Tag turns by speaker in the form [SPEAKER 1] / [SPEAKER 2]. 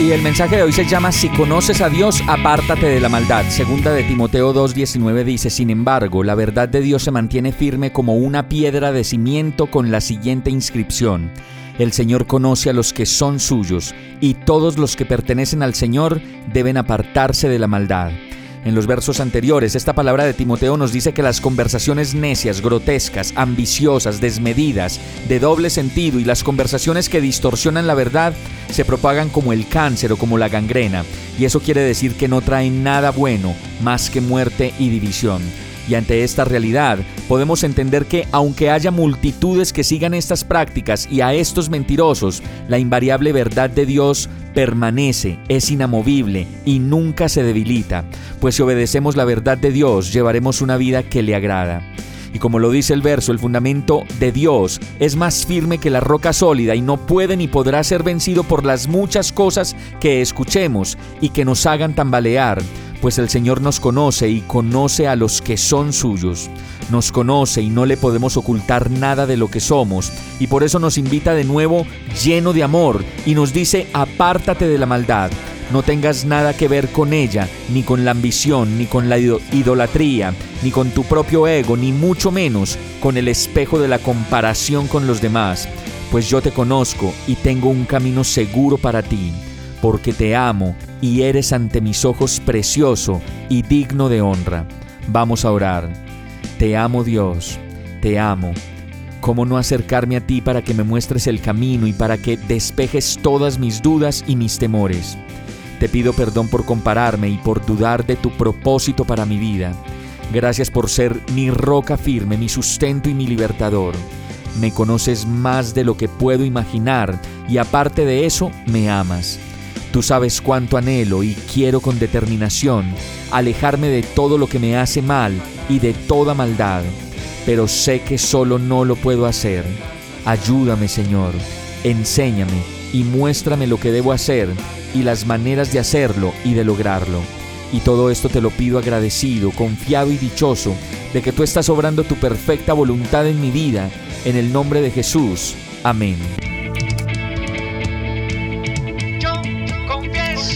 [SPEAKER 1] Y el mensaje de hoy se llama Si conoces a Dios, apártate de la maldad. Segunda de Timoteo 2.19 dice, Sin embargo, la verdad de Dios se mantiene firme como una piedra de cimiento con la siguiente inscripción. El Señor conoce a los que son suyos, y todos los que pertenecen al Señor deben apartarse de la maldad. En los versos anteriores, esta palabra de Timoteo nos dice que las conversaciones necias, grotescas, ambiciosas, desmedidas, de doble sentido y las conversaciones que distorsionan la verdad se propagan como el cáncer o como la gangrena, y eso quiere decir que no traen nada bueno más que muerte y división. Y ante esta realidad, podemos entender que aunque haya multitudes que sigan estas prácticas y a estos mentirosos, la invariable verdad de Dios permanece, es inamovible y nunca se debilita, pues si obedecemos la verdad de Dios, llevaremos una vida que le agrada. Y como lo dice el verso, el fundamento de Dios es más firme que la roca sólida y no puede ni podrá ser vencido por las muchas cosas que escuchemos y que nos hagan tambalear pues el Señor nos conoce y conoce a los que son suyos. Nos conoce y no le podemos ocultar nada de lo que somos, y por eso nos invita de nuevo lleno de amor y nos dice, apártate de la maldad. No tengas nada que ver con ella, ni con la ambición, ni con la idolatría, ni con tu propio ego, ni mucho menos con el espejo de la comparación con los demás, pues yo te conozco y tengo un camino seguro para ti porque te amo y eres ante mis ojos precioso y digno de honra. Vamos a orar. Te amo Dios, te amo. ¿Cómo no acercarme a ti para que me muestres el camino y para que despejes todas mis dudas y mis temores? Te pido perdón por compararme y por dudar de tu propósito para mi vida. Gracias por ser mi roca firme, mi sustento y mi libertador. Me conoces más de lo que puedo imaginar y aparte de eso, me amas. Tú sabes cuánto anhelo y quiero con determinación alejarme de todo lo que me hace mal y de toda maldad, pero sé que solo no lo puedo hacer. Ayúdame, Señor, enséñame y muéstrame lo que debo hacer y las maneras de hacerlo y de lograrlo. Y todo esto te lo pido agradecido, confiado y dichoso de que tú estás obrando tu perfecta voluntad en mi vida, en el nombre de Jesús. Amén.